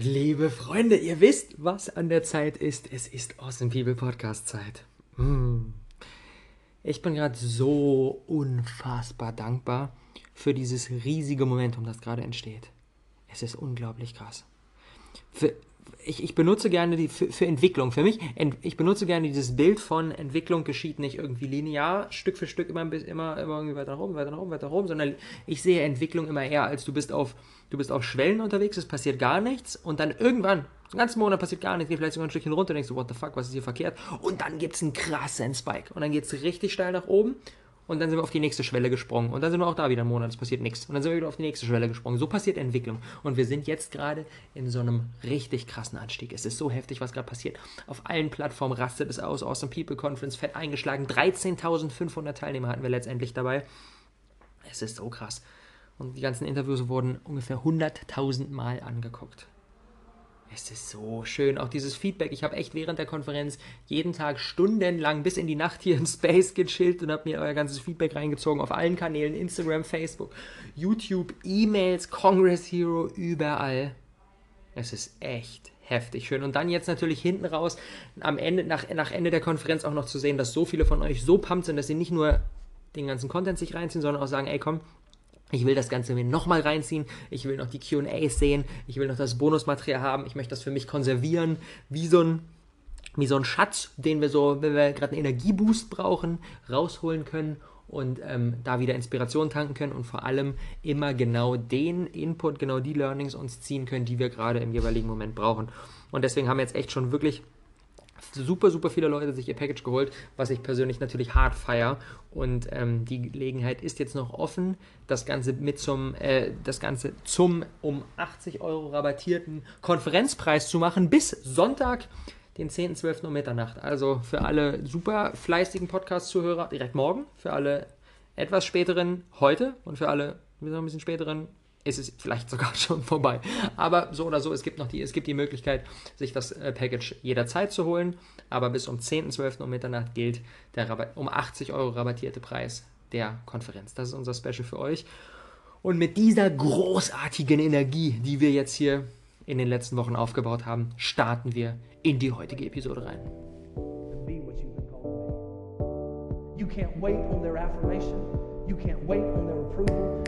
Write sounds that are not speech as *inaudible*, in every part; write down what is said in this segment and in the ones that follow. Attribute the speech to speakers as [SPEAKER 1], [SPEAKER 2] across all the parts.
[SPEAKER 1] Liebe Freunde, ihr wisst, was an der Zeit ist. Es ist Awesome People Podcast Zeit. Hm. Ich bin gerade so unfassbar dankbar für dieses riesige Momentum, das gerade entsteht. Es ist unglaublich krass. Für, ich, ich benutze gerne die für, für Entwicklung. Für mich, ent, ich benutze gerne dieses Bild von Entwicklung geschieht nicht irgendwie linear, Stück für Stück immer, immer, immer irgendwie weiter nach oben, weiter nach oben, weiter nach oben, sondern ich sehe Entwicklung immer eher als du bist auf, du bist auf Schwellen unterwegs, es passiert gar nichts und dann irgendwann, den ganzen Monat passiert gar nichts, geht vielleicht sogar ein Stückchen runter und denkst du, what the fuck, was ist hier verkehrt? Und dann gibt es einen krassen Spike und dann geht es richtig steil nach oben und dann sind wir auf die nächste Schwelle gesprungen und dann sind wir auch da wieder einen Monat, es passiert nichts und dann sind wir wieder auf die nächste Schwelle gesprungen. So passiert Entwicklung und wir sind jetzt gerade in so einem richtig krassen Anstieg. Es ist so heftig, was gerade passiert. Auf allen Plattformen rastet es aus. Awesome People Conference fett eingeschlagen. 13.500 Teilnehmer hatten wir letztendlich dabei. Es ist so krass. Und die ganzen Interviews wurden ungefähr 100.000 Mal angeguckt. Es ist so schön, auch dieses Feedback. Ich habe echt während der Konferenz jeden Tag stundenlang bis in die Nacht hier in Space gechillt und habe mir euer ganzes Feedback reingezogen auf allen Kanälen, Instagram, Facebook, YouTube, E-Mails, Congress Hero, überall. Es ist echt heftig schön. Und dann jetzt natürlich hinten raus, am Ende, nach, nach Ende der Konferenz auch noch zu sehen, dass so viele von euch so pumped sind, dass sie nicht nur den ganzen Content sich reinziehen, sondern auch sagen, ey komm, ich will das Ganze mir nochmal reinziehen. Ich will noch die QAs sehen. Ich will noch das Bonusmaterial haben. Ich möchte das für mich konservieren. Wie so ein, wie so ein Schatz, den wir so, wenn wir gerade einen Energieboost brauchen, rausholen können und ähm, da wieder Inspiration tanken können und vor allem immer genau den Input, genau die Learnings uns ziehen können, die wir gerade im jeweiligen Moment brauchen. Und deswegen haben wir jetzt echt schon wirklich super, super viele Leute sich ihr Package geholt, was ich persönlich natürlich hart feiere. Und ähm, die Gelegenheit ist jetzt noch offen, das Ganze mit zum, äh, das Ganze zum um 80 Euro rabattierten Konferenzpreis zu machen bis Sonntag, den 10.12. um Mitternacht. Also für alle super fleißigen Podcast-Zuhörer direkt morgen, für alle etwas späteren heute und für alle ein bisschen späteren ist es vielleicht sogar *laughs* schon vorbei. Aber so oder so, es gibt noch die, es gibt die Möglichkeit, sich das äh, Package jederzeit zu holen. Aber bis um 10.12. um Mitternacht gilt der Rabatt, um 80 Euro rabattierte Preis der Konferenz. Das ist unser Special für euch. Und mit dieser großartigen Energie, die wir jetzt hier in den letzten Wochen aufgebaut haben, starten wir in die heutige Episode rein. You can't wait on their affirmation. You can't wait on their approval.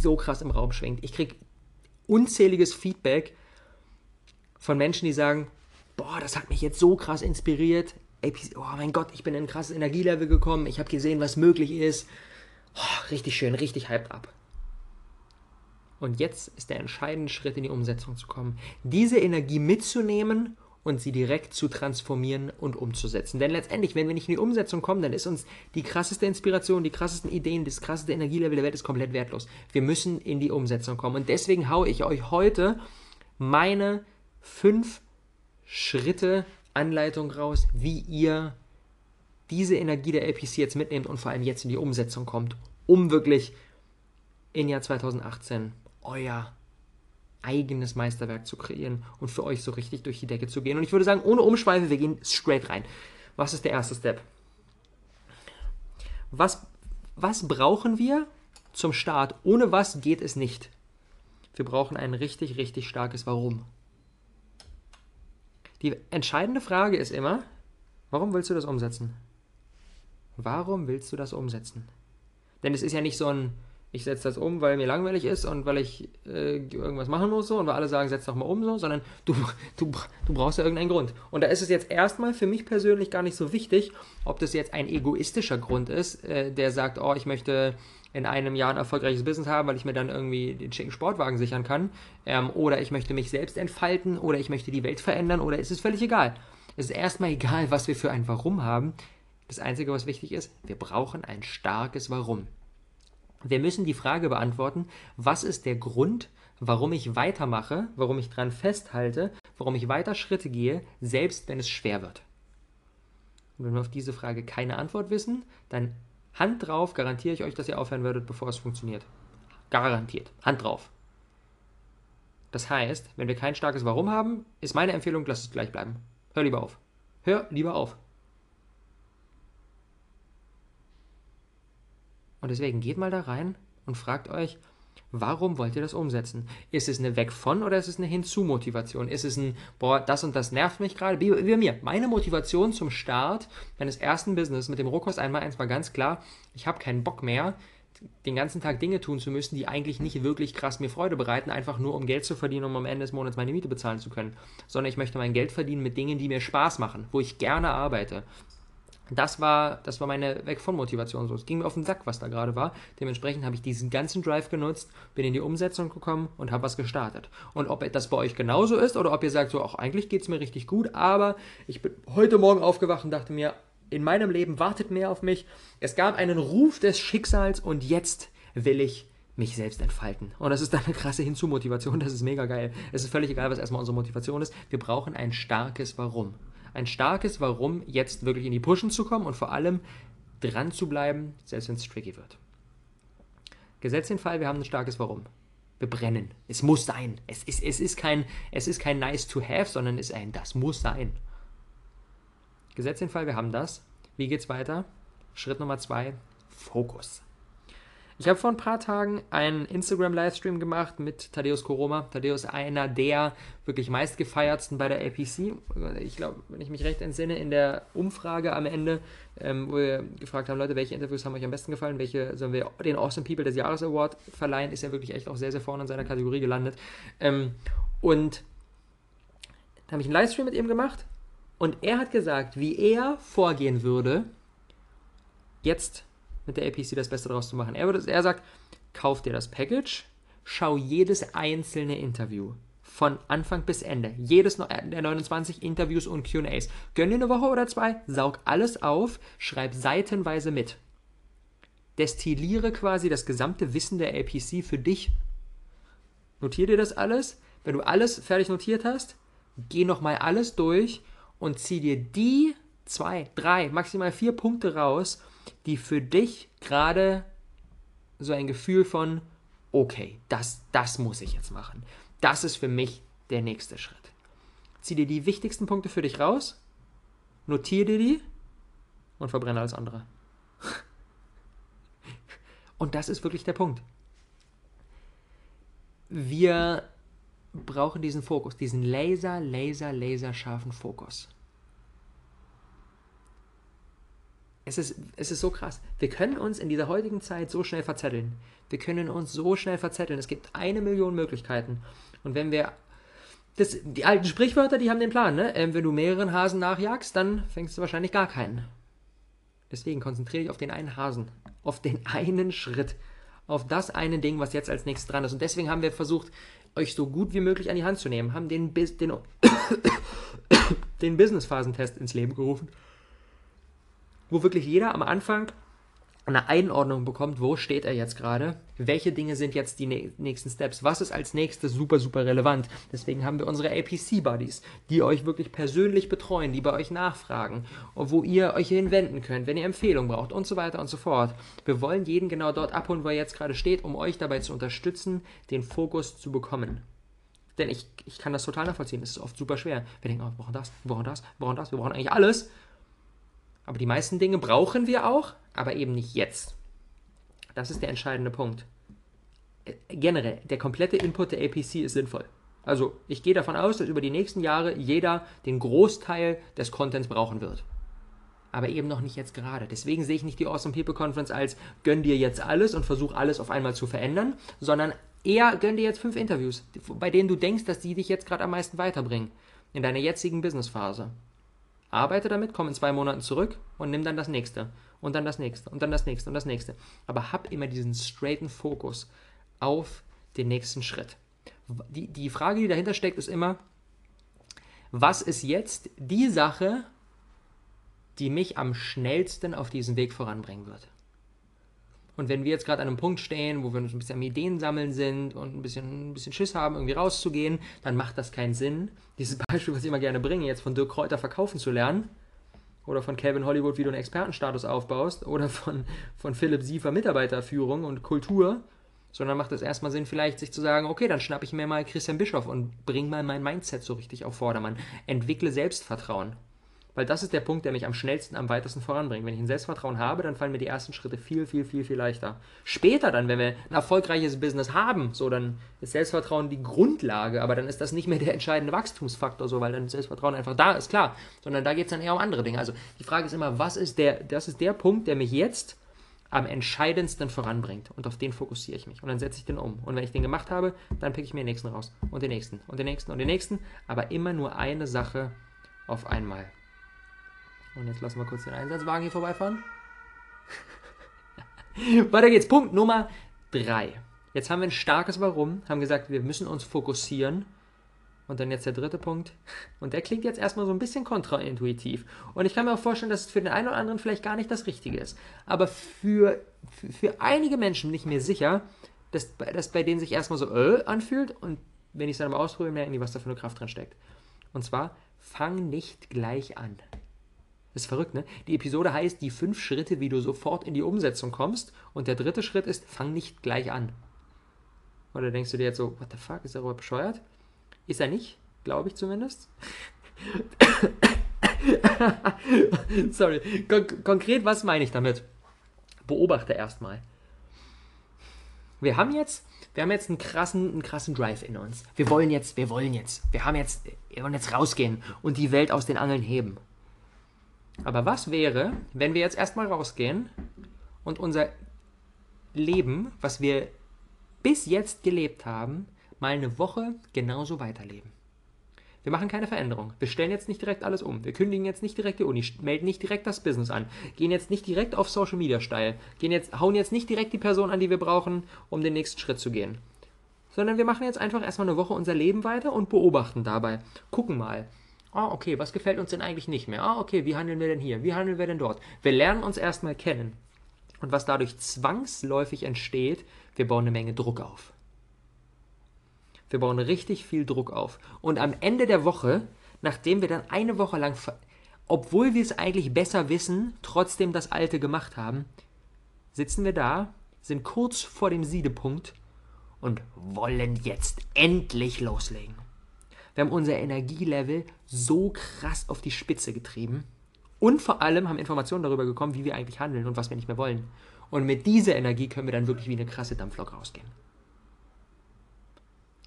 [SPEAKER 1] so krass im Raum schwingt. Ich kriege unzähliges Feedback von Menschen, die sagen, boah, das hat mich jetzt so krass inspiriert. Oh mein Gott, ich bin in ein krasses Energielevel gekommen. Ich habe gesehen, was möglich ist. Oh, richtig schön, richtig hyped ab. Und jetzt ist der entscheidende Schritt in die Umsetzung zu kommen. Diese Energie mitzunehmen und sie direkt zu transformieren und umzusetzen. Denn letztendlich, wenn wir nicht in die Umsetzung kommen, dann ist uns die krasseste Inspiration, die krassesten Ideen, das krasseste Energielevel der Welt ist komplett wertlos. Wir müssen in die Umsetzung kommen. Und deswegen haue ich euch heute meine fünf Schritte Anleitung raus, wie ihr diese Energie der APC jetzt mitnehmt und vor allem jetzt in die Umsetzung kommt, um wirklich im Jahr 2018 euer eigenes Meisterwerk zu kreieren und für euch so richtig durch die Decke zu gehen. Und ich würde sagen, ohne Umschweife, wir gehen straight rein. Was ist der erste Step? Was, was brauchen wir zum Start? Ohne was geht es nicht? Wir brauchen ein richtig, richtig starkes Warum. Die entscheidende Frage ist immer, warum willst du das umsetzen? Warum willst du das umsetzen? Denn es ist ja nicht so ein, ich setze das um, weil mir langweilig ist und weil ich äh, irgendwas machen muss so und weil alle sagen, setz doch mal um so, sondern du, du, du brauchst ja irgendeinen Grund. Und da ist es jetzt erstmal für mich persönlich gar nicht so wichtig, ob das jetzt ein egoistischer Grund ist, äh, der sagt, oh, ich möchte in einem Jahr ein erfolgreiches Business haben, weil ich mir dann irgendwie den schicken Sportwagen sichern kann, ähm, oder ich möchte mich selbst entfalten, oder ich möchte die Welt verändern, oder ist es völlig egal. Es ist erstmal egal, was wir für ein Warum haben. Das Einzige, was wichtig ist, wir brauchen ein starkes Warum. Wir müssen die Frage beantworten, was ist der Grund, warum ich weitermache, warum ich dran festhalte, warum ich weiter Schritte gehe, selbst wenn es schwer wird. Und wenn wir auf diese Frage keine Antwort wissen, dann Hand drauf, garantiere ich euch, dass ihr aufhören werdet, bevor es funktioniert. Garantiert. Hand drauf. Das heißt, wenn wir kein starkes Warum haben, ist meine Empfehlung, lass es gleich bleiben. Hör lieber auf. Hör lieber auf. Und deswegen geht mal da rein und fragt euch, Warum wollt ihr das umsetzen? Ist es eine Weg von oder ist es eine Hinzu-Motivation? Ist es ein, boah, das und das nervt mich gerade? Wie, bei mir. Meine Motivation zum Start meines ersten Business mit dem Rohkost einmal eins war ganz klar, ich habe keinen Bock mehr, den ganzen Tag Dinge tun zu müssen, die eigentlich nicht wirklich krass mir Freude bereiten, einfach nur um Geld zu verdienen, um am Ende des Monats meine Miete bezahlen zu können. Sondern ich möchte mein Geld verdienen mit Dingen, die mir Spaß machen, wo ich gerne arbeite. Das war, das war meine Weg von Motivation. So, es ging mir auf den Sack, was da gerade war. Dementsprechend habe ich diesen ganzen Drive genutzt, bin in die Umsetzung gekommen und habe was gestartet. Und ob das bei euch genauso ist oder ob ihr sagt, so, auch eigentlich geht es mir richtig gut, aber ich bin heute Morgen aufgewacht und dachte mir, in meinem Leben wartet mehr auf mich. Es gab einen Ruf des Schicksals und jetzt will ich mich selbst entfalten. Und das ist dann eine krasse Hinzumotivation, das ist mega geil. Es ist völlig egal, was erstmal unsere Motivation ist. Wir brauchen ein starkes Warum ein starkes Warum, jetzt wirklich in die Pushen zu kommen und vor allem dran zu bleiben, selbst wenn es tricky wird. Gesetz den Fall, wir haben ein starkes Warum. Wir brennen. Es muss sein. Es ist, es ist, kein, es ist kein nice to have, sondern es ist ein das muss sein. Gesetz den Fall, wir haben das. Wie geht's weiter? Schritt Nummer zwei, Fokus. Ich habe vor ein paar Tagen einen Instagram-Livestream gemacht mit Thaddeus Koroma. Thaddeus einer der wirklich meistgefeiertsten bei der APC. Ich glaube, wenn ich mich recht entsinne, in der Umfrage am Ende, ähm, wo wir gefragt haben, Leute, welche Interviews haben euch am besten gefallen, welche sollen wir den Awesome People des Jahres Award verleihen, ist er wirklich echt auch sehr, sehr vorne in seiner Kategorie gelandet. Ähm, und da habe ich einen Livestream mit ihm gemacht und er hat gesagt, wie er vorgehen würde, jetzt mit der APC das Beste draus zu machen. Er, würde, er sagt, kauf dir das Package, schau jedes einzelne Interview von Anfang bis Ende. Jedes der 29 Interviews und QAs. Gönn dir eine Woche oder zwei, saug alles auf, schreib seitenweise mit. Destilliere quasi das gesamte Wissen der APC für dich. Notier dir das alles. Wenn du alles fertig notiert hast, geh nochmal alles durch und zieh dir die zwei, drei, maximal vier Punkte raus, die für dich gerade so ein Gefühl von, okay, das, das muss ich jetzt machen. Das ist für mich der nächste Schritt. Zieh dir die wichtigsten Punkte für dich raus, notiere dir die und verbrenne alles andere. *laughs* Und das ist wirklich der Punkt. Wir brauchen diesen Fokus, diesen laser, laser, laser scharfen Fokus. Es ist, es ist so krass. Wir können uns in dieser heutigen Zeit so schnell verzetteln. Wir können uns so schnell verzetteln. Es gibt eine Million Möglichkeiten. Und wenn wir. Das, die alten Sprichwörter, die haben den Plan, ne? Ähm, wenn du mehreren Hasen nachjagst, dann fängst du wahrscheinlich gar keinen. Deswegen konzentriere dich auf den einen Hasen. Auf den einen Schritt. Auf das eine Ding, was jetzt als nächstes dran ist. Und deswegen haben wir versucht, euch so gut wie möglich an die Hand zu nehmen. Haben den, den, *coughs* *coughs* den Business-Phasentest ins Leben gerufen wo wirklich jeder am Anfang eine Einordnung bekommt, wo steht er jetzt gerade, welche Dinge sind jetzt die nächsten Steps, was ist als nächstes super, super relevant. Deswegen haben wir unsere APC-Buddies, die euch wirklich persönlich betreuen, die bei euch nachfragen und wo ihr euch hinwenden könnt, wenn ihr Empfehlungen braucht und so weiter und so fort. Wir wollen jeden genau dort abholen, wo er jetzt gerade steht, um euch dabei zu unterstützen, den Fokus zu bekommen. Denn ich, ich kann das total nachvollziehen, es ist oft super schwer. Wir denken, oh, wir brauchen das, wir brauchen das, wir brauchen das, wir brauchen eigentlich alles. Aber die meisten Dinge brauchen wir auch, aber eben nicht jetzt. Das ist der entscheidende Punkt. Äh, generell, der komplette Input der APC ist sinnvoll. Also ich gehe davon aus, dass über die nächsten Jahre jeder den Großteil des Contents brauchen wird. Aber eben noch nicht jetzt gerade. Deswegen sehe ich nicht die Awesome People Conference als gönn dir jetzt alles und versuch alles auf einmal zu verändern, sondern eher gönn dir jetzt fünf Interviews, bei denen du denkst, dass die dich jetzt gerade am meisten weiterbringen in deiner jetzigen Businessphase. Arbeite damit, komm in zwei Monaten zurück und nimm dann das nächste und dann das nächste und dann das nächste und das nächste. Aber hab immer diesen straighten Fokus auf den nächsten Schritt. Die, die Frage, die dahinter steckt, ist immer, was ist jetzt die Sache, die mich am schnellsten auf diesen Weg voranbringen wird? Und wenn wir jetzt gerade an einem Punkt stehen, wo wir uns ein bisschen am Ideen sammeln sind und ein bisschen, ein bisschen Schiss haben, irgendwie rauszugehen, dann macht das keinen Sinn. Dieses *laughs* Beispiel, was ich immer gerne bringe, jetzt von Dirk Kräuter verkaufen zu lernen, oder von Calvin Hollywood, wie du einen Expertenstatus aufbaust, oder von, von Philipp Siefer Mitarbeiterführung und Kultur, sondern macht es erstmal Sinn, vielleicht sich zu sagen, okay, dann schnappe ich mir mal Christian Bischoff und bring mal mein Mindset so richtig auf Vordermann. Entwickle Selbstvertrauen. Weil das ist der Punkt, der mich am schnellsten, am weitesten voranbringt. Wenn ich ein Selbstvertrauen habe, dann fallen mir die ersten Schritte viel, viel, viel, viel leichter. Später dann, wenn wir ein erfolgreiches Business haben, so dann ist Selbstvertrauen die Grundlage, aber dann ist das nicht mehr der entscheidende Wachstumsfaktor, so weil dann Selbstvertrauen einfach da ist, klar. Sondern da geht es dann eher um andere Dinge. Also die Frage ist immer, was ist der, das ist der Punkt, der mich jetzt am entscheidendsten voranbringt. Und auf den fokussiere ich mich. Und dann setze ich den um. Und wenn ich den gemacht habe, dann picke ich mir den nächsten raus. Und den nächsten. Und den nächsten. Und den nächsten. Aber immer nur eine Sache auf einmal. Und jetzt lassen wir kurz den Einsatzwagen hier vorbeifahren. *laughs* Weiter geht's. Punkt Nummer 3. Jetzt haben wir ein starkes Warum, haben gesagt, wir müssen uns fokussieren. Und dann jetzt der dritte Punkt. Und der klingt jetzt erstmal so ein bisschen kontraintuitiv. Und ich kann mir auch vorstellen, dass es für den einen oder anderen vielleicht gar nicht das Richtige ist. Aber für, für, einige Menschen bin ich mir sicher, dass, dass bei denen sich erstmal so äh anfühlt. Und wenn ich es dann mal ausprobiere, merken die, was da für eine Kraft drin steckt. Und zwar, fang nicht gleich an. Ist verrückt, ne? Die Episode heißt die fünf Schritte, wie du sofort in die Umsetzung kommst. Und der dritte Schritt ist, fang nicht gleich an. Oder denkst du dir jetzt so, what the fuck, ist er überhaupt bescheuert? Ist er nicht, glaube ich zumindest. *laughs* Sorry. Kon konkret, was meine ich damit? Beobachte erstmal. Wir haben jetzt, wir haben jetzt einen krassen, einen krassen Drive in uns. Wir wollen jetzt, wir wollen jetzt, wir haben jetzt, wir wollen jetzt rausgehen und die Welt aus den Angeln heben. Aber was wäre, wenn wir jetzt erstmal rausgehen und unser Leben, was wir bis jetzt gelebt haben, mal eine Woche genauso weiterleben? Wir machen keine Veränderung. Wir stellen jetzt nicht direkt alles um. Wir kündigen jetzt nicht direkt die Uni, melden nicht direkt das Business an, gehen jetzt nicht direkt auf Social Media steil, gehen jetzt, hauen jetzt nicht direkt die Person an, die wir brauchen, um den nächsten Schritt zu gehen. Sondern wir machen jetzt einfach erstmal eine Woche unser Leben weiter und beobachten dabei. Gucken mal, Ah, okay, was gefällt uns denn eigentlich nicht mehr? Ah, okay, wie handeln wir denn hier? Wie handeln wir denn dort? Wir lernen uns erstmal kennen. Und was dadurch zwangsläufig entsteht, wir bauen eine Menge Druck auf. Wir bauen richtig viel Druck auf. Und am Ende der Woche, nachdem wir dann eine Woche lang, obwohl wir es eigentlich besser wissen, trotzdem das Alte gemacht haben, sitzen wir da, sind kurz vor dem Siedepunkt und wollen jetzt endlich loslegen. Wir haben unser Energielevel so krass auf die Spitze getrieben und vor allem haben Informationen darüber bekommen, wie wir eigentlich handeln und was wir nicht mehr wollen. Und mit dieser Energie können wir dann wirklich wie eine krasse Dampflok rausgehen.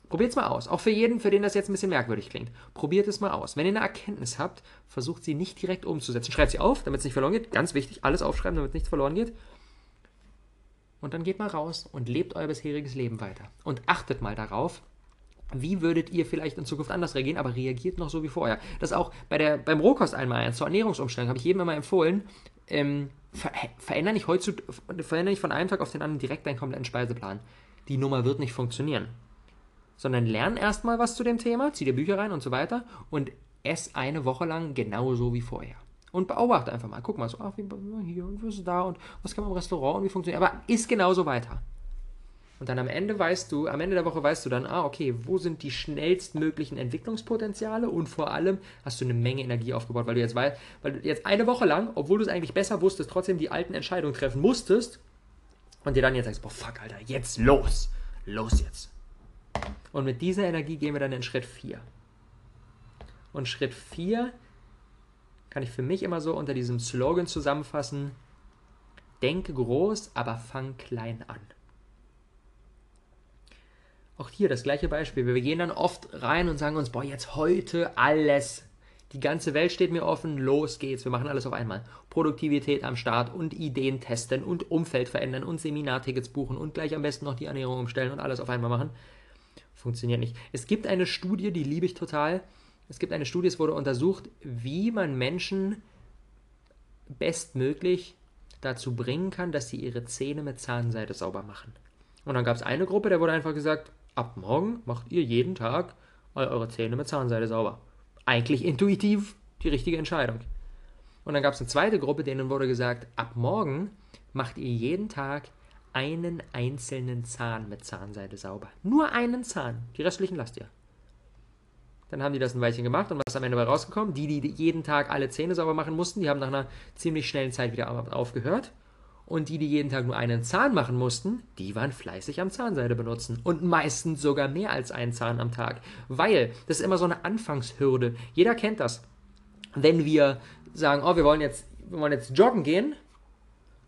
[SPEAKER 1] Probiert es mal aus. Auch für jeden, für den das jetzt ein bisschen merkwürdig klingt. Probiert es mal aus. Wenn ihr eine Erkenntnis habt, versucht sie nicht direkt umzusetzen. Schreibt sie auf, damit es nicht verloren geht. Ganz wichtig, alles aufschreiben, damit nichts verloren geht. Und dann geht mal raus und lebt euer bisheriges Leben weiter. Und achtet mal darauf, wie würdet ihr vielleicht in Zukunft anders reagieren, aber reagiert noch so wie vorher. Das auch bei der, beim Rohkost einmal zur Ernährungsumstellung habe ich jedem immer empfohlen, ähm, ver verändere nicht, verändere nicht von einem Tag auf den anderen direkt deinen kompletten Speiseplan. Die Nummer wird nicht funktionieren. Sondern lern erstmal was zu dem Thema, zieh dir Bücher rein und so weiter und ess eine Woche lang genauso wie vorher. Und beobachte einfach mal. Guck mal so, ach, wie, hier und was ist da und was kann man im Restaurant und wie funktioniert. Aber isst genauso weiter. Und dann am Ende weißt du, am Ende der Woche weißt du dann, ah, okay, wo sind die schnellstmöglichen Entwicklungspotenziale und vor allem hast du eine Menge Energie aufgebaut, weil du jetzt weißt, weil du jetzt eine Woche lang, obwohl du es eigentlich besser wusstest, trotzdem die alten Entscheidungen treffen musstest und dir dann jetzt sagst, boah, fuck, Alter, jetzt los, los jetzt. Und mit dieser Energie gehen wir dann in Schritt 4. Und Schritt 4 kann ich für mich immer so unter diesem Slogan zusammenfassen, denke groß, aber fang klein an. Auch hier das gleiche Beispiel. Wir gehen dann oft rein und sagen uns, boah, jetzt heute alles. Die ganze Welt steht mir offen, los geht's. Wir machen alles auf einmal. Produktivität am Start und Ideen testen und Umfeld verändern und Seminartickets buchen und gleich am besten noch die Ernährung umstellen und alles auf einmal machen. Funktioniert nicht. Es gibt eine Studie, die liebe ich total. Es gibt eine Studie, es wurde untersucht, wie man Menschen bestmöglich dazu bringen kann, dass sie ihre Zähne mit Zahnseide sauber machen. Und dann gab es eine Gruppe, der wurde einfach gesagt, ab morgen macht ihr jeden Tag eure Zähne mit Zahnseide sauber. Eigentlich intuitiv die richtige Entscheidung. Und dann gab es eine zweite Gruppe, denen wurde gesagt, ab morgen macht ihr jeden Tag einen einzelnen Zahn mit Zahnseide sauber. Nur einen Zahn. Die restlichen lasst ihr. Dann haben die das ein Weilchen gemacht und was ist am Ende dabei rausgekommen? Die, die jeden Tag alle Zähne sauber machen mussten, die haben nach einer ziemlich schnellen Zeit wieder aufgehört. Und die, die jeden Tag nur einen Zahn machen mussten, die waren fleißig am Zahnseide benutzen. Und meistens sogar mehr als einen Zahn am Tag. Weil das ist immer so eine Anfangshürde. Jeder kennt das. Wenn wir sagen, oh, wir wollen jetzt, wir wollen jetzt joggen gehen,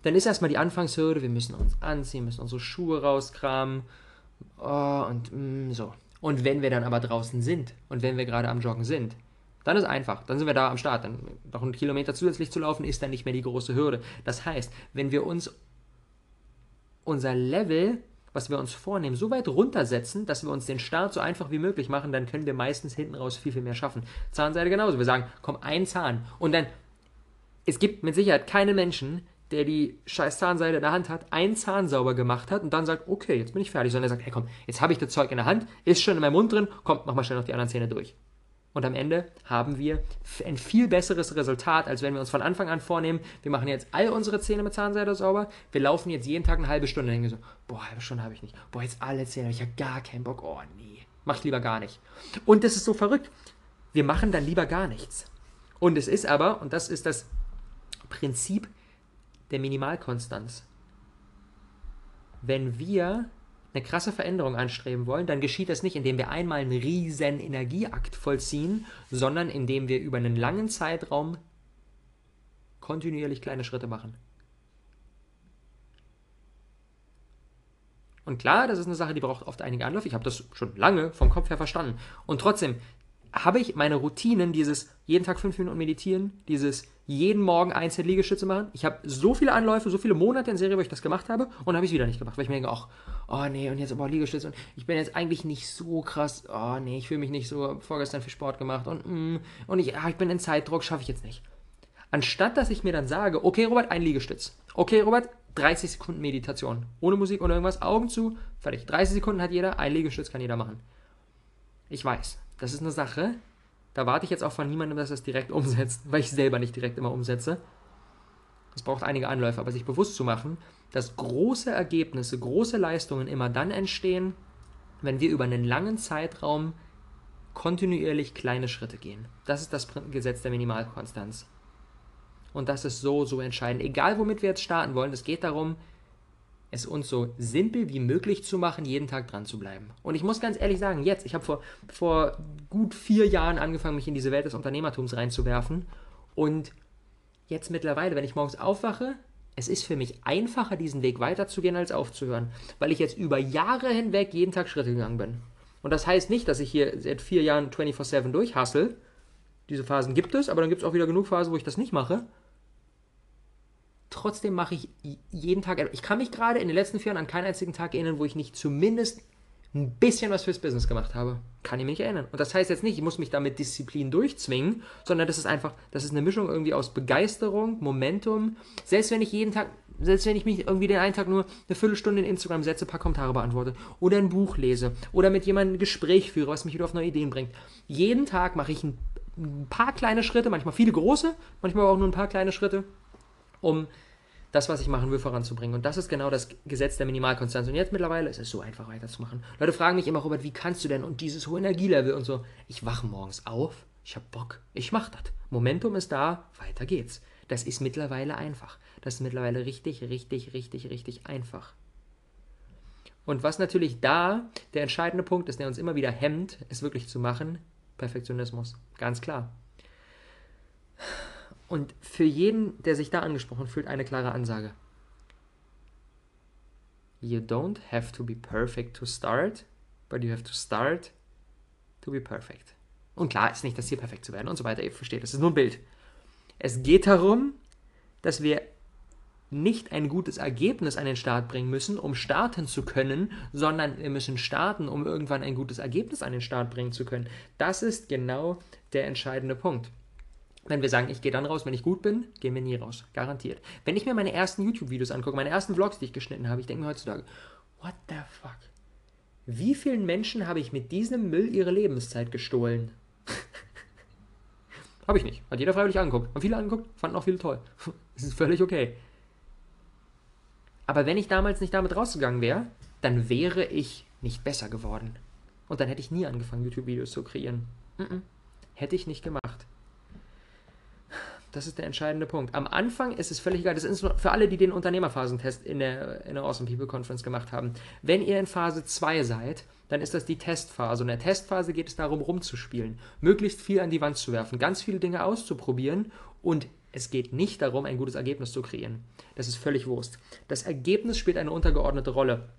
[SPEAKER 1] dann ist erstmal die Anfangshürde, wir müssen uns anziehen, müssen unsere Schuhe rauskramen. Oh, und mm, so. Und wenn wir dann aber draußen sind und wenn wir gerade am Joggen sind, dann ist einfach, dann sind wir da am Start. Dann noch einen Kilometer zusätzlich zu laufen, ist dann nicht mehr die große Hürde. Das heißt, wenn wir uns unser Level, was wir uns vornehmen, so weit runtersetzen, dass wir uns den Start so einfach wie möglich machen, dann können wir meistens hinten raus viel, viel mehr schaffen. Zahnseide genauso. Wir sagen, komm, ein Zahn. Und dann, es gibt mit Sicherheit keinen Menschen, der die scheiß Zahnseide in der Hand hat, einen Zahn sauber gemacht hat und dann sagt, okay, jetzt bin ich fertig, sondern er sagt, hey komm, jetzt habe ich das Zeug in der Hand, ist schon in meinem Mund drin, komm, mach mal schnell noch die anderen Zähne durch. Und am Ende haben wir ein viel besseres Resultat, als wenn wir uns von Anfang an vornehmen, wir machen jetzt all unsere Zähne mit Zahnseide sauber, wir laufen jetzt jeden Tag eine halbe Stunde, denken so, boah, halbe Stunde habe ich nicht, boah, jetzt alle Zähne, ich habe gar keinen Bock, oh nee, mach ich lieber gar nicht. Und das ist so verrückt, wir machen dann lieber gar nichts. Und es ist aber, und das ist das Prinzip der Minimalkonstanz. Wenn wir eine krasse Veränderung anstreben wollen, dann geschieht das nicht, indem wir einmal einen riesen Energieakt vollziehen, sondern indem wir über einen langen Zeitraum kontinuierlich kleine Schritte machen. Und klar, das ist eine Sache, die braucht oft einige Anläufe. Ich habe das schon lange vom Kopf her verstanden. Und trotzdem habe ich meine Routinen, dieses jeden Tag fünf Minuten meditieren, dieses jeden Morgen einzelne Liegestütze machen. Ich habe so viele Anläufe, so viele Monate in Serie, wo ich das gemacht habe und habe ich es wieder nicht gemacht, weil ich mir denke, ach, oh nee, und jetzt aber Liegestütze und ich bin jetzt eigentlich nicht so krass, oh nee, ich fühle mich nicht so, vorgestern für Sport gemacht und mm, und ich, ah, ich bin in Zeitdruck, schaffe ich jetzt nicht. Anstatt, dass ich mir dann sage, okay, Robert, ein Liegestütz. Okay, Robert, 30 Sekunden Meditation. Ohne Musik oder irgendwas, Augen zu, fertig. 30 Sekunden hat jeder, ein Liegestütz kann jeder machen. Ich weiß, das ist eine Sache, da warte ich jetzt auch von niemandem, dass er es direkt *laughs* umsetzt, weil ich selber nicht direkt immer umsetze. Es braucht einige Anläufe, aber sich bewusst zu machen, dass große Ergebnisse, große Leistungen immer dann entstehen, wenn wir über einen langen Zeitraum kontinuierlich kleine Schritte gehen. Das ist das Gesetz der Minimalkonstanz. Und das ist so, so entscheidend. Egal, womit wir jetzt starten wollen, es geht darum, es uns so simpel wie möglich zu machen, jeden Tag dran zu bleiben. Und ich muss ganz ehrlich sagen, jetzt, ich habe vor, vor gut vier Jahren angefangen, mich in diese Welt des Unternehmertums reinzuwerfen. Und jetzt mittlerweile, wenn ich morgens aufwache, es ist für mich einfacher, diesen Weg weiterzugehen, als aufzuhören, weil ich jetzt über Jahre hinweg jeden Tag Schritte gegangen bin. Und das heißt nicht, dass ich hier seit vier Jahren 24-7 durchhassel. Diese Phasen gibt es, aber dann gibt es auch wieder genug Phasen, wo ich das nicht mache. Trotzdem mache ich jeden Tag, ich kann mich gerade in den letzten vier Jahren an keinen einzigen Tag erinnern, wo ich nicht zumindest ein bisschen was fürs Business gemacht habe. Kann ich mich erinnern. Und das heißt jetzt nicht, ich muss mich da mit Disziplin durchzwingen, sondern das ist einfach, das ist eine Mischung irgendwie aus Begeisterung, Momentum. Selbst wenn ich jeden Tag, selbst wenn ich mich irgendwie den einen Tag nur eine Viertelstunde in Instagram setze, ein paar Kommentare beantworte oder ein Buch lese oder mit jemandem ein Gespräch führe, was mich wieder auf neue Ideen bringt. Jeden Tag mache ich ein, ein paar kleine Schritte, manchmal viele große, manchmal auch nur ein paar kleine Schritte um das, was ich machen will, voranzubringen. Und das ist genau das Gesetz der Minimalkonstanz. Und jetzt mittlerweile ist es so einfach weiterzumachen. Leute fragen mich immer, Robert, wie kannst du denn und dieses hohe Energielevel und so. Ich wache morgens auf, ich habe Bock, ich mache das. Momentum ist da, weiter geht's. Das ist mittlerweile einfach. Das ist mittlerweile richtig, richtig, richtig, richtig einfach. Und was natürlich da der entscheidende Punkt ist, der uns immer wieder hemmt, es wirklich zu machen, Perfektionismus. Ganz klar. Und für jeden, der sich da angesprochen fühlt, eine klare Ansage. You don't have to be perfect to start, but you have to start to be perfect. Und klar ist nicht das Ziel, perfekt zu werden und so weiter. Ihr versteht, das ist nur ein Bild. Es geht darum, dass wir nicht ein gutes Ergebnis an den Start bringen müssen, um starten zu können, sondern wir müssen starten, um irgendwann ein gutes Ergebnis an den Start bringen zu können. Das ist genau der entscheidende Punkt. Wenn wir sagen, ich gehe dann raus, wenn ich gut bin, gehen wir nie raus. Garantiert. Wenn ich mir meine ersten YouTube-Videos angucke, meine ersten Vlogs, die ich geschnitten habe, ich denke mir heutzutage, what the fuck? Wie vielen Menschen habe ich mit diesem Müll ihre Lebenszeit gestohlen? *laughs* habe ich nicht. Hat jeder freiwillig angeguckt. Haben viele angeguckt, fanden auch viele toll. *laughs* das ist völlig okay. Aber wenn ich damals nicht damit rausgegangen wäre, dann wäre ich nicht besser geworden. Und dann hätte ich nie angefangen, YouTube-Videos zu kreieren. Mm -mm. Hätte ich nicht gemacht. Das ist der entscheidende Punkt. Am Anfang ist es völlig egal. Das ist für alle, die den Unternehmerphasentest in der, in der Awesome People Conference gemacht haben. Wenn ihr in Phase 2 seid, dann ist das die Testphase. Und in der Testphase geht es darum, rumzuspielen, möglichst viel an die Wand zu werfen, ganz viele Dinge auszuprobieren und es geht nicht darum, ein gutes Ergebnis zu kreieren. Das ist völlig Wurst. Das Ergebnis spielt eine untergeordnete Rolle.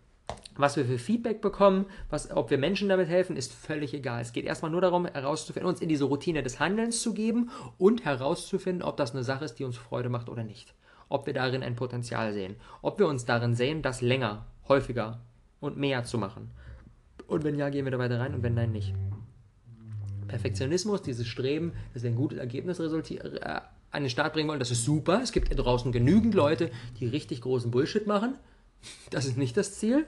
[SPEAKER 1] Was wir für Feedback bekommen, was, ob wir Menschen damit helfen, ist völlig egal. Es geht erstmal nur darum, herauszufinden, uns in diese Routine des Handelns zu geben und herauszufinden, ob das eine Sache ist, die uns Freude macht oder nicht. Ob wir darin ein Potenzial sehen. Ob wir uns darin sehen, das länger, häufiger und mehr zu machen. Und wenn ja, gehen wir da weiter rein und wenn nein, nicht. Perfektionismus, dieses Streben, dass wir ein gutes Ergebnis äh, an den Start bringen wollen, das ist super. Es gibt draußen genügend Leute, die richtig großen Bullshit machen. Das ist nicht das Ziel.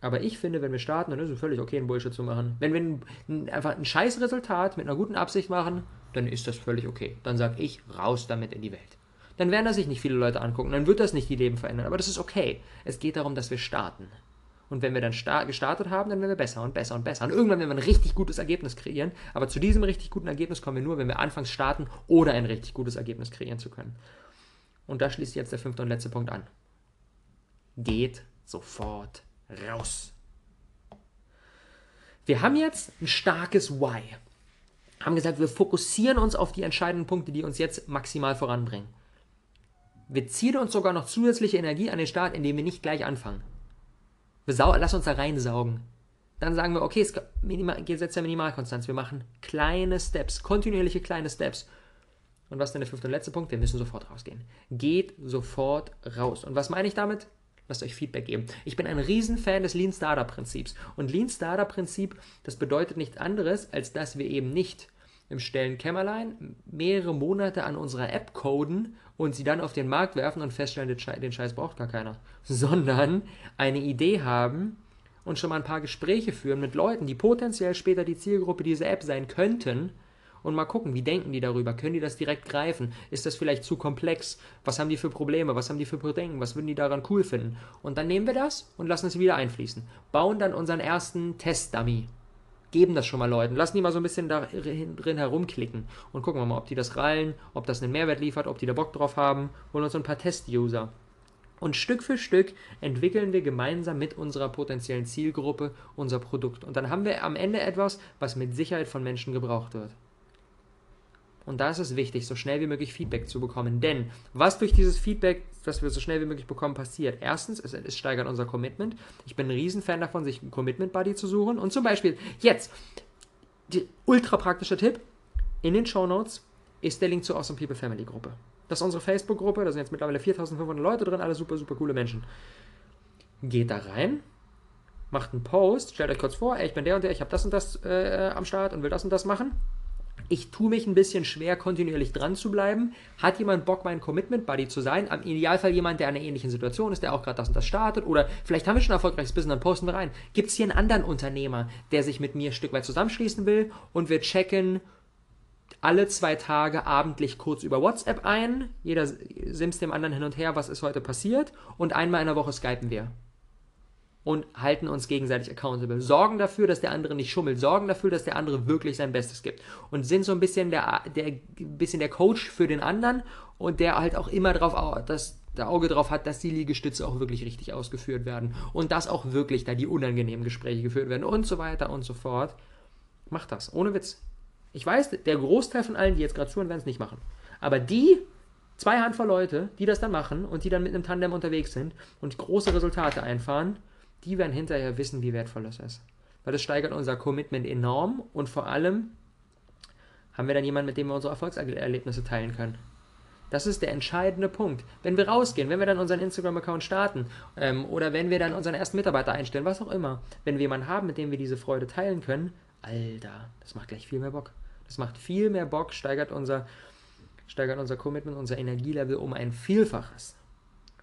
[SPEAKER 1] Aber ich finde, wenn wir starten, dann ist es völlig okay, einen Bullshit zu machen. Wenn wir ein, einfach ein scheiß Resultat mit einer guten Absicht machen, dann ist das völlig okay. Dann sage ich, raus damit in die Welt. Dann werden das sich nicht viele Leute angucken, dann wird das nicht die Leben verändern. Aber das ist okay. Es geht darum, dass wir starten. Und wenn wir dann gestartet haben, dann werden wir besser und besser und besser. Und irgendwann werden wir ein richtig gutes Ergebnis kreieren. Aber zu diesem richtig guten Ergebnis kommen wir nur, wenn wir anfangs starten oder ein richtig gutes Ergebnis kreieren zu können. Und da schließt jetzt der fünfte und letzte Punkt an. Geht sofort raus. Wir haben jetzt ein starkes Why. Haben gesagt, wir fokussieren uns auf die entscheidenden Punkte, die uns jetzt maximal voranbringen. Wir ziehen uns sogar noch zusätzliche Energie an den Start, indem wir nicht gleich anfangen. Wir lass uns da reinsaugen. Dann sagen wir, okay, es setzt ja Minimalkonstanz. Wir machen kleine Steps, kontinuierliche kleine Steps. Und was ist denn der fünfte und letzte Punkt? Wir müssen sofort rausgehen. Geht sofort raus. Und was meine ich damit? Lasst euch Feedback geben. Ich bin ein Riesenfan des Lean Startup Prinzips. Und Lean Startup Prinzip, das bedeutet nichts anderes, als dass wir eben nicht im stillen Kämmerlein mehrere Monate an unserer App coden und sie dann auf den Markt werfen und feststellen, den Scheiß braucht gar keiner. *laughs* Sondern eine Idee haben und schon mal ein paar Gespräche führen mit Leuten, die potenziell später die Zielgruppe dieser App sein könnten und mal gucken, wie denken die darüber? Können die das direkt greifen? Ist das vielleicht zu komplex? Was haben die für Probleme? Was haben die für Bedenken? Was würden die daran cool finden? Und dann nehmen wir das und lassen es wieder einfließen. Bauen dann unseren ersten Test-Dummy. Geben das schon mal Leuten. Lassen die mal so ein bisschen drin herumklicken und gucken wir mal, ob die das rallen, ob das einen Mehrwert liefert, ob die da Bock drauf haben. Holen uns ein paar Test-User. Und Stück für Stück entwickeln wir gemeinsam mit unserer potenziellen Zielgruppe unser Produkt. Und dann haben wir am Ende etwas, was mit Sicherheit von Menschen gebraucht wird. Und da ist es wichtig, so schnell wie möglich Feedback zu bekommen. Denn was durch dieses Feedback, das wir so schnell wie möglich bekommen, passiert? Erstens, es, es steigert unser Commitment. Ich bin ein Riesenfan davon, sich einen Commitment-Buddy zu suchen. Und zum Beispiel jetzt, die ultra praktische Tipp, in den Show Notes ist der Link zur Awesome People Family Gruppe. Das ist unsere Facebook-Gruppe, da sind jetzt mittlerweile 4500 Leute drin, alle super, super coole Menschen. Geht da rein, macht einen Post, stellt euch kurz vor, ey, ich bin der und der, ich habe das und das äh, am Start und will das und das machen ich tue mich ein bisschen schwer, kontinuierlich dran zu bleiben. Hat jemand Bock, mein Commitment-Buddy zu sein? Im Idealfall jemand, der in einer ähnlichen Situation ist, der auch gerade das und das startet. Oder vielleicht haben wir schon ein erfolgreiches Business, dann posten wir rein. Gibt es hier einen anderen Unternehmer, der sich mit mir ein Stück weit zusammenschließen will? Und wir checken alle zwei Tage abendlich kurz über WhatsApp ein. Jeder simst dem anderen hin und her, was ist heute passiert. Und einmal in der Woche skypen wir und halten uns gegenseitig accountable. Sorgen dafür, dass der andere nicht schummelt, sorgen dafür, dass der andere wirklich sein Bestes gibt und sind so ein bisschen der, der, bisschen der Coach für den anderen und der halt auch immer drauf, das, der Auge drauf hat, dass die Liegestütze auch wirklich richtig ausgeführt werden und dass auch wirklich da die unangenehmen Gespräche geführt werden und so weiter und so fort. Macht das, ohne Witz. Ich weiß, der Großteil von allen, die jetzt gerade zuhören, werden es nicht machen. Aber die zwei Handvoll Leute, die das dann machen und die dann mit einem Tandem unterwegs sind und große Resultate einfahren, die werden hinterher wissen, wie wertvoll das ist. Weil das steigert unser Commitment enorm und vor allem haben wir dann jemanden, mit dem wir unsere Erfolgserlebnisse teilen können. Das ist der entscheidende Punkt. Wenn wir rausgehen, wenn wir dann unseren Instagram-Account starten ähm, oder wenn wir dann unseren ersten Mitarbeiter einstellen, was auch immer, wenn wir jemanden haben, mit dem wir diese Freude teilen können, Alter, das macht gleich viel mehr Bock. Das macht viel mehr Bock, steigert unser, steigert unser Commitment, unser Energielevel um ein Vielfaches.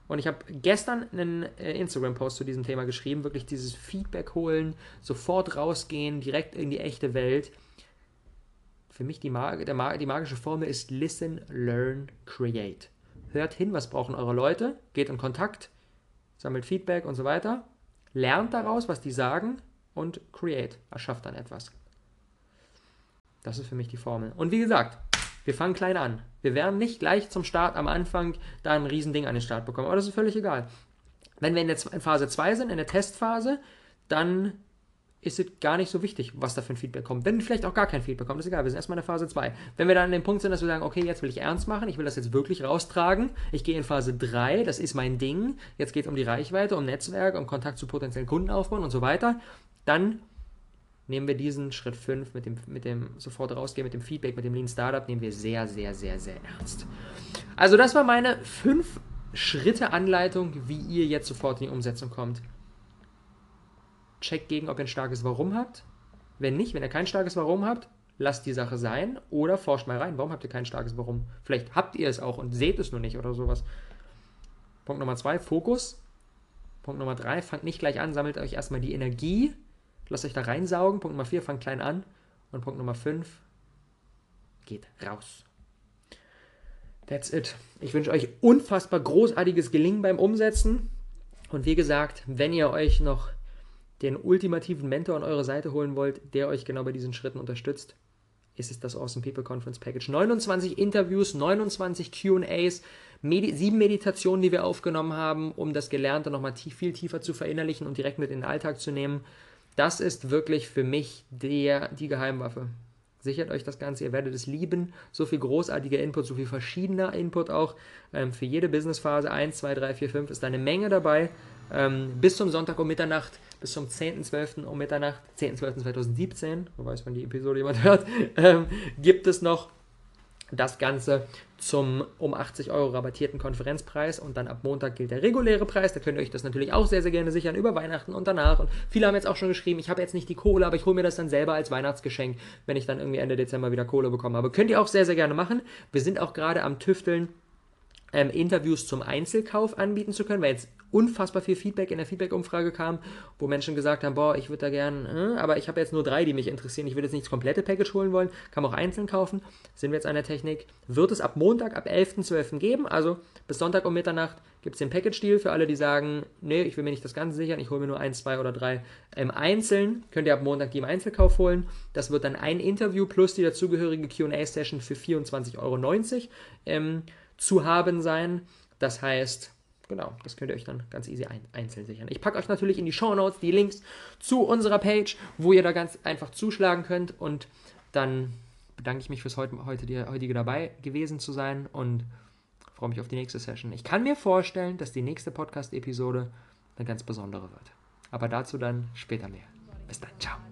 [SPEAKER 1] Und ich habe gestern einen äh, Instagram-Post zu diesem Thema geschrieben, wirklich dieses Feedback holen, sofort rausgehen, direkt in die echte Welt. Für mich die, Mag der Mag die magische Formel ist Listen, Learn, Create. hört hin, was brauchen eure Leute, geht in Kontakt, sammelt Feedback und so weiter, lernt daraus, was die sagen und create, erschafft dann etwas. Das ist für mich die Formel. Und wie gesagt, wir fangen klein an. Wir werden nicht gleich zum Start am Anfang da ein Riesending an den Start bekommen, aber das ist völlig egal. Wenn wir in der Phase 2 sind, in der Testphase, dann ist es gar nicht so wichtig, was da für ein Feedback kommt. Wenn vielleicht auch gar kein Feedback kommt, ist egal, wir sind erstmal in der Phase 2. Wenn wir dann an dem Punkt sind, dass wir sagen, okay, jetzt will ich ernst machen, ich will das jetzt wirklich raustragen, ich gehe in Phase 3, das ist mein Ding, jetzt geht es um die Reichweite, um Netzwerk, um Kontakt zu potenziellen Kunden aufbauen und so weiter, dann nehmen wir diesen Schritt 5 mit dem, mit dem sofort rausgehen, mit dem Feedback, mit dem Lean Startup, nehmen wir sehr, sehr, sehr, sehr ernst. Also das war meine 5 Schritte Anleitung, wie ihr jetzt sofort in die Umsetzung kommt checkt gegen, ob ihr ein starkes Warum habt. Wenn nicht, wenn ihr kein starkes Warum habt, lasst die Sache sein oder forscht mal rein. Warum habt ihr kein starkes Warum? Vielleicht habt ihr es auch und seht es nur nicht oder sowas. Punkt Nummer zwei, Fokus. Punkt Nummer drei, fangt nicht gleich an, sammelt euch erstmal die Energie, lasst euch da reinsaugen. Punkt Nummer vier, fangt klein an. Und Punkt Nummer fünf, geht raus. That's it. Ich wünsche euch unfassbar großartiges Gelingen beim Umsetzen. Und wie gesagt, wenn ihr euch noch den ultimativen Mentor an eure Seite holen wollt, der euch genau bei diesen Schritten unterstützt, ist es das Awesome People Conference Package. 29 Interviews, 29 QAs, Medi sieben Meditationen, die wir aufgenommen haben, um das Gelernte nochmal viel tiefer zu verinnerlichen und direkt mit in den Alltag zu nehmen. Das ist wirklich für mich der, die Geheimwaffe. Sichert euch das Ganze, ihr werdet es lieben. So viel großartiger Input, so viel verschiedener Input auch. Ähm, für jede Businessphase 1, 2, 3, 4, 5 ist eine Menge dabei. Ähm, bis zum Sonntag um Mitternacht bis zum 10.12. um Mitternacht, 10.12.2017, wo weiß, wann die Episode jemand *laughs* hört, ähm, gibt es noch das Ganze zum um 80 Euro rabattierten Konferenzpreis und dann ab Montag gilt der reguläre Preis. Da könnt ihr euch das natürlich auch sehr, sehr gerne sichern über Weihnachten und danach. Und viele haben jetzt auch schon geschrieben, ich habe jetzt nicht die Kohle, aber ich hole mir das dann selber als Weihnachtsgeschenk, wenn ich dann irgendwie Ende Dezember wieder Kohle bekomme. Aber könnt ihr auch sehr, sehr gerne machen. Wir sind auch gerade am Tüfteln ähm, Interviews zum Einzelkauf anbieten zu können, weil jetzt unfassbar viel Feedback in der Feedback-Umfrage kam, wo Menschen gesagt haben, boah, ich würde da gern, äh, aber ich habe jetzt nur drei, die mich interessieren, ich würde jetzt nicht das komplette Package holen wollen, kann man auch einzeln kaufen, sind wir jetzt an der Technik, wird es ab Montag, ab 11.12. geben, also bis Sonntag um Mitternacht gibt es den Package-Deal für alle, die sagen, nee, ich will mir nicht das Ganze sichern, ich hole mir nur eins, zwei oder drei im Einzelnen, könnt ihr ab Montag die im Einzelkauf holen, das wird dann ein Interview plus die dazugehörige Q&A-Session für 24,90 Euro ähm, zu haben sein. Das heißt, genau, das könnt ihr euch dann ganz easy ein, einzeln sichern. Ich packe euch natürlich in die Show Notes die Links zu unserer Page, wo ihr da ganz einfach zuschlagen könnt. Und dann bedanke ich mich fürs heute, heute die, heutige dabei gewesen zu sein und freue mich auf die nächste Session. Ich kann mir vorstellen, dass die nächste Podcast-Episode eine ganz besondere wird. Aber dazu dann später mehr. Bis dann, ciao.